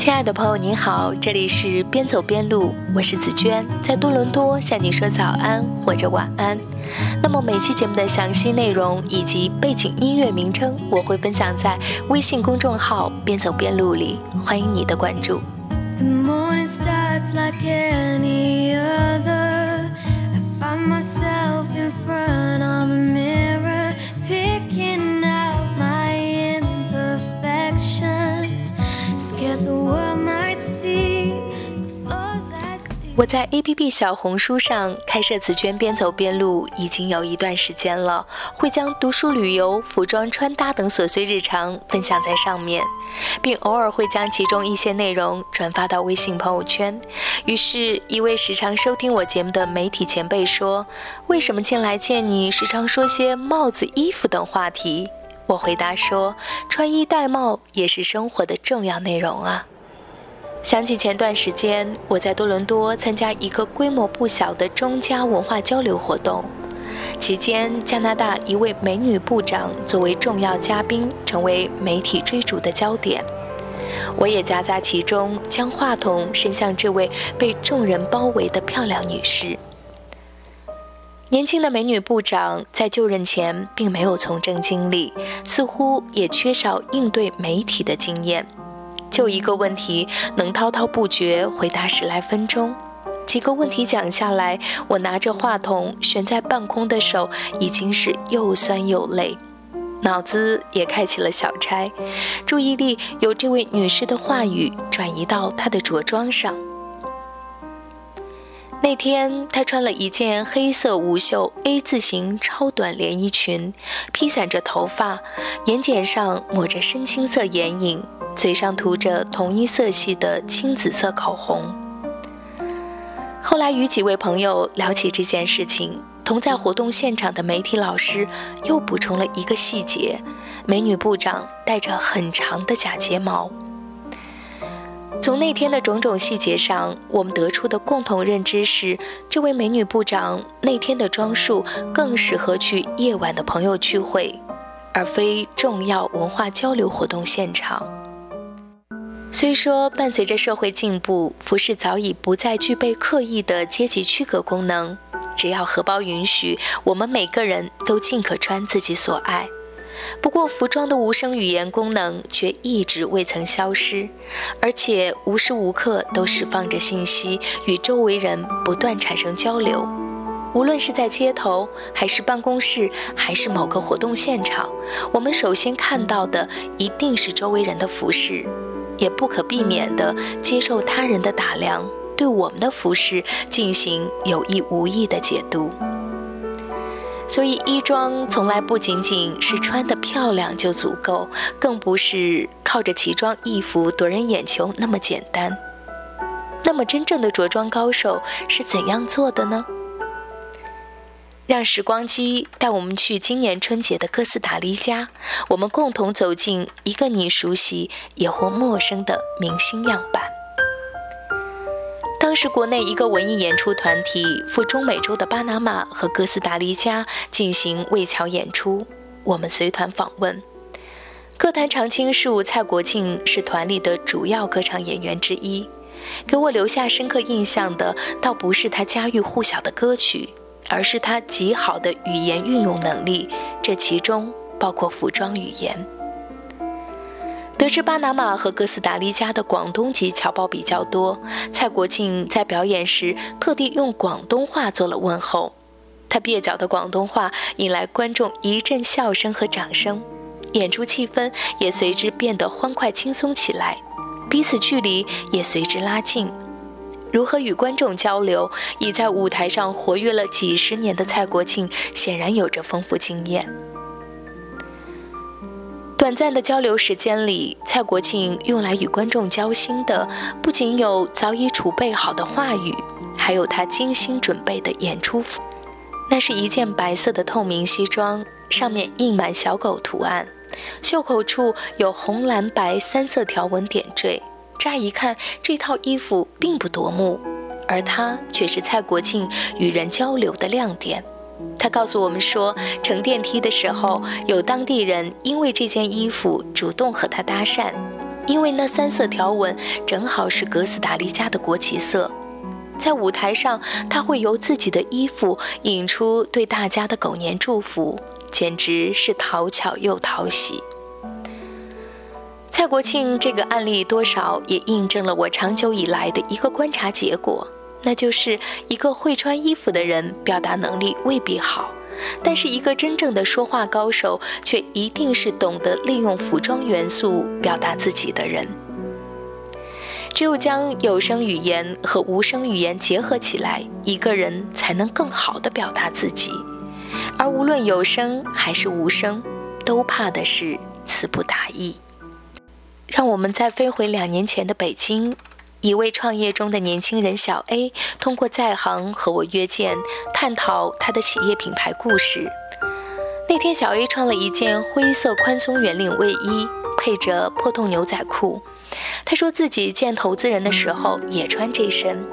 亲爱的朋友，您好，这里是边走边录，我是紫娟，在多伦多向你说早安或者晚安。那么每期节目的详细内容以及背景音乐名称，我会分享在微信公众号“边走边录”里，欢迎你的关注。我在 A P P 小红书上开设“紫娟边走边录”已经有一段时间了，会将读书、旅游、服装穿搭等琐碎日常分享在上面，并偶尔会将其中一些内容转发到微信朋友圈。于是，一位时常收听我节目的媒体前辈说：“为什么近来见你时常说些帽子、衣服等话题？”我回答说：“穿衣戴帽也是生活的重要内容啊。”想起前段时间，我在多伦多参加一个规模不小的中加文化交流活动，期间加拿大一位美女部长作为重要嘉宾，成为媒体追逐的焦点。我也夹杂其中，将话筒伸向这位被众人包围的漂亮女士。年轻的美女部长在就任前并没有从政经历，似乎也缺少应对媒体的经验。就一个问题，能滔滔不绝回答十来分钟。几个问题讲下来，我拿着话筒悬在半空的手已经是又酸又累，脑子也开启了小差，注意力由这位女士的话语转移到她的着装上。那天，她穿了一件黑色无袖 A 字形超短连衣裙，披散着头发，眼睑上抹着深青色眼影。嘴上涂着同一色系的青紫色口红。后来与几位朋友聊起这件事情，同在活动现场的媒体老师又补充了一个细节：美女部长戴着很长的假睫毛。从那天的种种细节上，我们得出的共同认知是，这位美女部长那天的装束更适合去夜晚的朋友聚会，而非重要文化交流活动现场。虽说伴随着社会进步，服饰早已不再具备刻意的阶级区隔功能。只要荷包允许，我们每个人都尽可穿自己所爱。不过，服装的无声语言功能却一直未曾消失，而且无时无刻都释放着信息，与周围人不断产生交流。无论是在街头，还是办公室，还是某个活动现场，我们首先看到的一定是周围人的服饰。也不可避免地接受他人的打量，对我们的服饰进行有意无意的解读。所以，衣装从来不仅仅是穿得漂亮就足够，更不是靠着奇装异服夺人眼球那么简单。那么，真正的着装高手是怎样做的呢？让时光机带我们去今年春节的哥斯达黎加，我们共同走进一个你熟悉也或陌生的明星样板。当时，国内一个文艺演出团体赴中美洲的巴拿马和哥斯达黎加进行魏桥演出，我们随团访问。歌坛常青树蔡国庆是团里的主要歌唱演员之一，给我留下深刻印象的，倒不是他家喻户晓的歌曲。而是他极好的语言运用能力，这其中包括服装语言。得知巴拿马和哥斯达黎加的广东籍侨胞比较多，蔡国庆在表演时特地用广东话做了问候。他蹩脚的广东话引来观众一阵笑声和掌声，演出气氛也随之变得欢快轻松起来，彼此距离也随之拉近。如何与观众交流？已在舞台上活跃了几十年的蔡国庆显然有着丰富经验。短暂的交流时间里，蔡国庆用来与观众交心的不仅有早已储备好的话语，还有他精心准备的演出服。那是一件白色的透明西装，上面印满小狗图案，袖口处有红、蓝、白三色条纹点缀。乍一看，这套衣服并不夺目，而它却是蔡国庆与人交流的亮点。他告诉我们说，乘电梯的时候，有当地人因为这件衣服主动和他搭讪，因为那三色条纹正好是哥斯达黎加的国旗色。在舞台上，他会由自己的衣服引出对大家的狗年祝福，简直是讨巧又讨喜。蔡国庆这个案例多少也印证了我长久以来的一个观察结果，那就是一个会穿衣服的人表达能力未必好，但是一个真正的说话高手却一定是懂得利用服装元素表达自己的人。只有将有声语言和无声语言结合起来，一个人才能更好地表达自己。而无论有声还是无声，都怕的是词不达意。让我们再飞回两年前的北京，一位创业中的年轻人小 A 通过在行和我约见，探讨他的企业品牌故事。那天，小 A 穿了一件灰色宽松圆领卫衣，配着破洞牛仔裤。他说自己见投资人的时候也穿这身，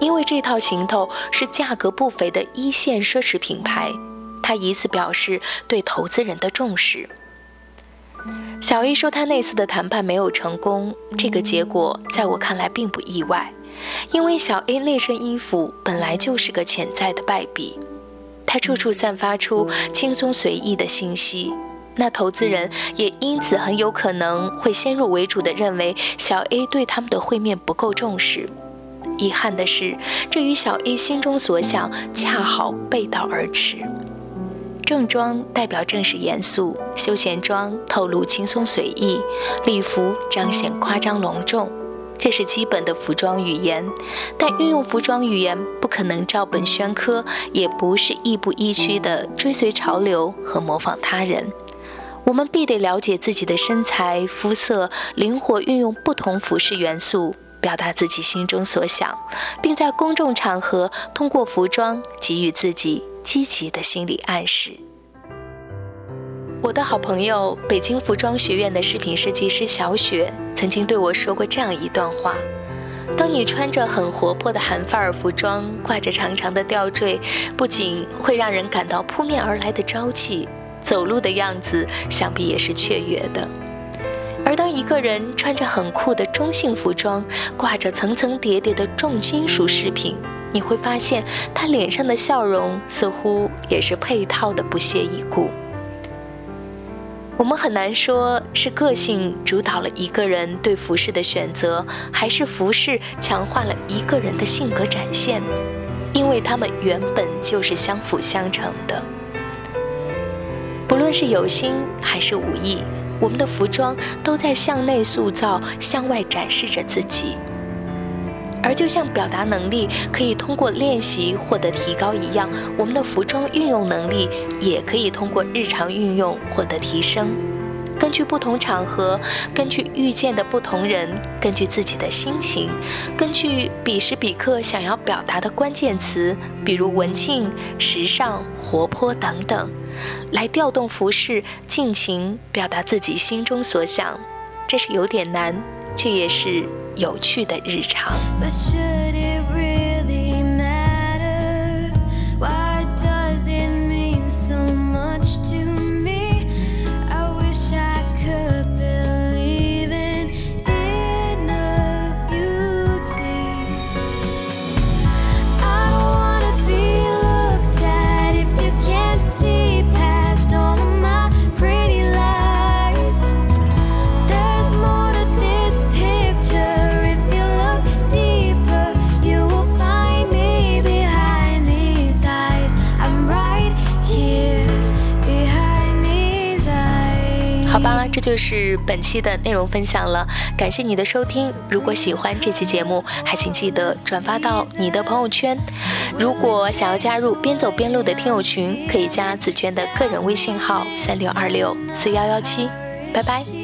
因为这套行头是价格不菲的一线奢侈品牌。他以此表示对投资人的重视。小 A 说他那次的谈判没有成功，这个结果在我看来并不意外，因为小 A 那身衣服本来就是个潜在的败笔，他处处散发出轻松随意的信息。那投资人也因此很有可能会先入为主的认为小 A 对他们的会面不够重视。遗憾的是，这与小 A 心中所想恰好背道而驰。正装代表正式严肃，休闲装透露轻松随意，礼服彰显夸张隆重，这是基本的服装语言。但运用服装语言不可能照本宣科，也不是亦步亦趋的追随潮流和模仿他人。我们必得了解自己的身材、肤色，灵活运用不同服饰元素，表达自己心中所想，并在公众场合通过服装给予自己积极的心理暗示。我的好朋友，北京服装学院的饰品设计师小雪，曾经对我说过这样一段话：当你穿着很活泼的韩范儿服装，挂着长长的吊坠，不仅会让人感到扑面而来的朝气。走路的样子想必也是雀跃的，而当一个人穿着很酷的中性服装，挂着层层叠叠的重金属饰品，你会发现他脸上的笑容似乎也是配套的不屑一顾。我们很难说是个性主导了一个人对服饰的选择，还是服饰强化了一个人的性格展现，因为他们原本就是相辅相成的。不论是有心还是无意，我们的服装都在向内塑造、向外展示着自己。而就像表达能力可以通过练习获得提高一样，我们的服装运用能力也可以通过日常运用获得提升。根据不同场合，根据遇见的不同人，根据自己的心情，根据彼时彼刻想要表达的关键词，比如文静、时尚、活泼等等。来调动服饰，尽情表达自己心中所想，这是有点难，却也是有趣的日常。就是本期的内容分享了，感谢你的收听。如果喜欢这期节目，还请记得转发到你的朋友圈。如果想要加入边走边录的听友群，可以加紫娟的个人微信号三六二六四幺幺七。拜拜。